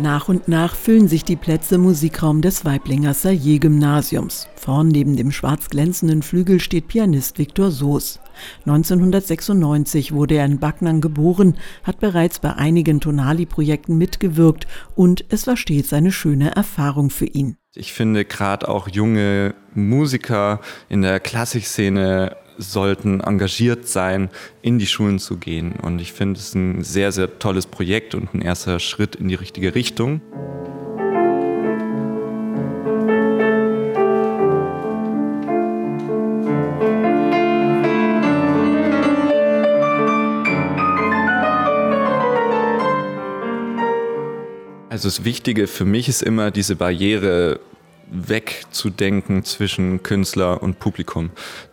Nach und nach füllen sich die Plätze im Musikraum des Weiblinger Saillet-Gymnasiums. Vorn neben dem schwarz glänzenden Flügel steht Pianist Viktor Soos. 1996 wurde er in Backnang geboren, hat bereits bei einigen Tonali-Projekten mitgewirkt und es war stets eine schöne Erfahrung für ihn. Ich finde gerade auch junge Musiker in der Klassikszene sollten engagiert sein, in die Schulen zu gehen. Und ich finde es ein sehr, sehr tolles Projekt und ein erster Schritt in die richtige Richtung. Also das Wichtige für mich ist immer diese Barriere wegzudenken zwischen Künstler und Publikum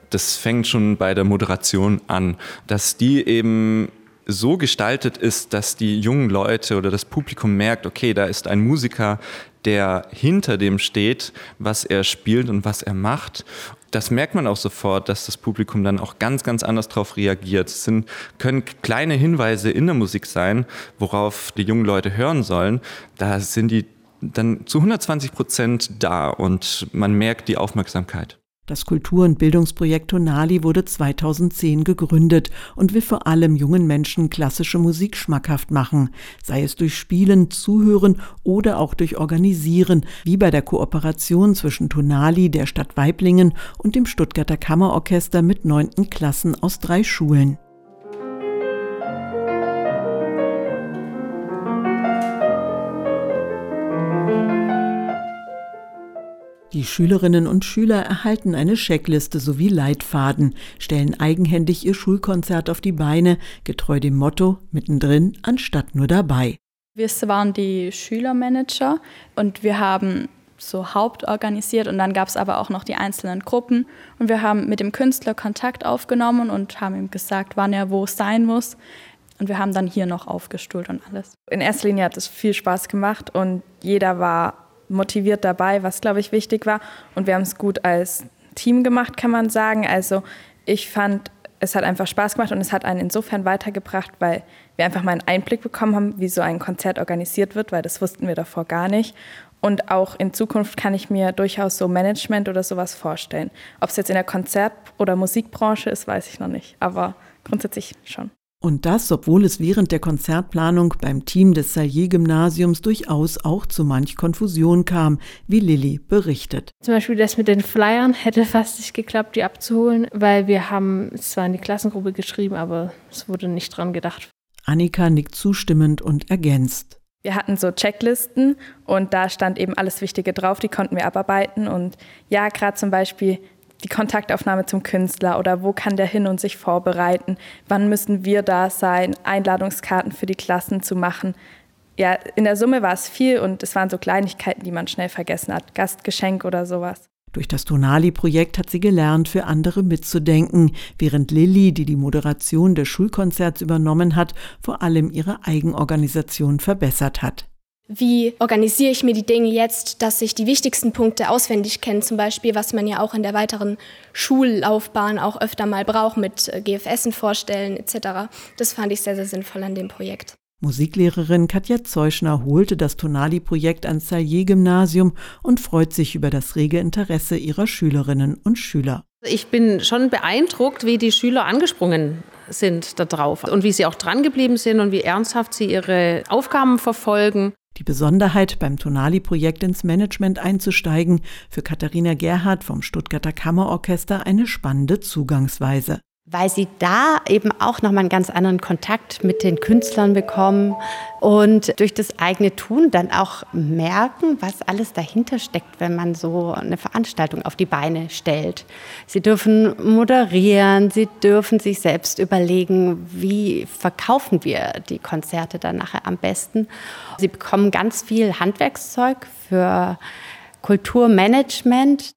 das fängt schon bei der Moderation an, dass die eben so gestaltet ist, dass die jungen Leute oder das Publikum merkt, okay, da ist ein Musiker, der hinter dem steht, was er spielt und was er macht. Das merkt man auch sofort, dass das Publikum dann auch ganz, ganz anders darauf reagiert. Es sind, können kleine Hinweise in der Musik sein, worauf die jungen Leute hören sollen. Da sind die dann zu 120 Prozent da und man merkt die Aufmerksamkeit. Das Kultur- und Bildungsprojekt Tonali wurde 2010 gegründet und will vor allem jungen Menschen klassische Musik schmackhaft machen, sei es durch Spielen, Zuhören oder auch durch Organisieren, wie bei der Kooperation zwischen Tonali, der Stadt Weiblingen und dem Stuttgarter Kammerorchester mit neunten Klassen aus drei Schulen. Die Schülerinnen und Schüler erhalten eine Checkliste sowie Leitfaden, stellen eigenhändig ihr Schulkonzert auf die Beine, getreu dem Motto mittendrin anstatt nur dabei. Wir waren die Schülermanager und wir haben so hauptorganisiert und dann gab es aber auch noch die einzelnen Gruppen und wir haben mit dem Künstler Kontakt aufgenommen und haben ihm gesagt, wann er wo sein muss. Und wir haben dann hier noch aufgestuhlt und alles. In erster Linie hat es viel Spaß gemacht und jeder war motiviert dabei, was, glaube ich, wichtig war. Und wir haben es gut als Team gemacht, kann man sagen. Also ich fand, es hat einfach Spaß gemacht und es hat einen insofern weitergebracht, weil wir einfach mal einen Einblick bekommen haben, wie so ein Konzert organisiert wird, weil das wussten wir davor gar nicht. Und auch in Zukunft kann ich mir durchaus so Management oder sowas vorstellen. Ob es jetzt in der Konzert- oder Musikbranche ist, weiß ich noch nicht, aber grundsätzlich schon. Und das, obwohl es während der Konzertplanung beim Team des Saillier-Gymnasiums durchaus auch zu manch Konfusion kam, wie Lilly berichtet. Zum Beispiel das mit den Flyern hätte fast nicht geklappt, die abzuholen, weil wir haben es zwar in die Klassengruppe geschrieben, aber es wurde nicht dran gedacht. Annika nickt zustimmend und ergänzt. Wir hatten so Checklisten und da stand eben alles Wichtige drauf, die konnten wir abarbeiten. Und ja, gerade zum Beispiel die Kontaktaufnahme zum Künstler oder wo kann der hin und sich vorbereiten, wann müssen wir da sein, Einladungskarten für die Klassen zu machen. Ja, in der Summe war es viel und es waren so Kleinigkeiten, die man schnell vergessen hat, Gastgeschenk oder sowas. Durch das Tonali-Projekt hat sie gelernt, für andere mitzudenken, während Lilly, die die Moderation des Schulkonzerts übernommen hat, vor allem ihre Eigenorganisation verbessert hat. Wie organisiere ich mir die Dinge jetzt, dass ich die wichtigsten Punkte auswendig kenne, zum Beispiel, was man ja auch in der weiteren Schullaufbahn auch öfter mal braucht, mit äh, GFSen vorstellen etc. Das fand ich sehr, sehr sinnvoll an dem Projekt. Musiklehrerin Katja Zeuschner holte das Tonali-Projekt ans Salier-Gymnasium und freut sich über das rege Interesse ihrer Schülerinnen und Schüler. Ich bin schon beeindruckt, wie die Schüler angesprungen sind darauf und wie sie auch drangeblieben sind und wie ernsthaft sie ihre Aufgaben verfolgen. Die Besonderheit, beim Tonali-Projekt ins Management einzusteigen, für Katharina Gerhardt vom Stuttgarter Kammerorchester eine spannende Zugangsweise weil sie da eben auch nochmal einen ganz anderen Kontakt mit den Künstlern bekommen und durch das eigene Tun dann auch merken, was alles dahinter steckt, wenn man so eine Veranstaltung auf die Beine stellt. Sie dürfen moderieren, sie dürfen sich selbst überlegen, wie verkaufen wir die Konzerte dann nachher am besten. Sie bekommen ganz viel Handwerkszeug für Kulturmanagement.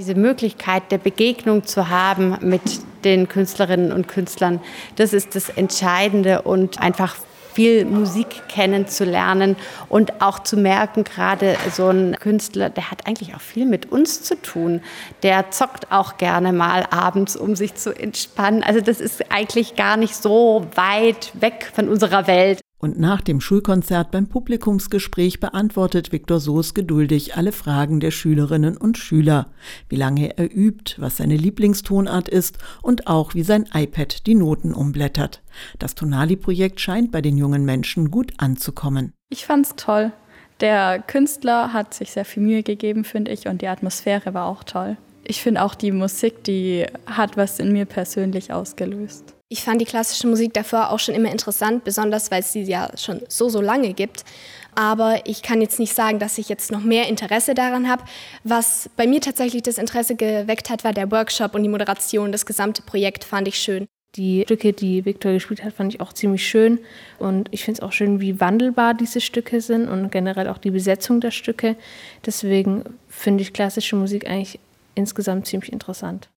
Diese Möglichkeit der Begegnung zu haben mit den Künstlerinnen und Künstlern, das ist das Entscheidende und einfach viel Musik kennenzulernen und auch zu merken, gerade so ein Künstler, der hat eigentlich auch viel mit uns zu tun. Der zockt auch gerne mal abends, um sich zu entspannen. Also das ist eigentlich gar nicht so weit weg von unserer Welt. Und nach dem Schulkonzert beim Publikumsgespräch beantwortet Viktor Soos geduldig alle Fragen der Schülerinnen und Schüler, wie lange er übt, was seine Lieblingstonart ist und auch wie sein iPad die Noten umblättert. Das Tonali-Projekt scheint bei den jungen Menschen gut anzukommen. Ich fand's toll. Der Künstler hat sich sehr viel Mühe gegeben, finde ich, und die Atmosphäre war auch toll. Ich finde auch die Musik, die hat was in mir persönlich ausgelöst. Ich fand die klassische Musik davor auch schon immer interessant, besonders weil es sie ja schon so, so lange gibt. Aber ich kann jetzt nicht sagen, dass ich jetzt noch mehr Interesse daran habe. Was bei mir tatsächlich das Interesse geweckt hat, war der Workshop und die Moderation. Das gesamte Projekt fand ich schön. Die Stücke, die Victor gespielt hat, fand ich auch ziemlich schön. Und ich finde es auch schön, wie wandelbar diese Stücke sind und generell auch die Besetzung der Stücke. Deswegen finde ich klassische Musik eigentlich insgesamt ziemlich interessant.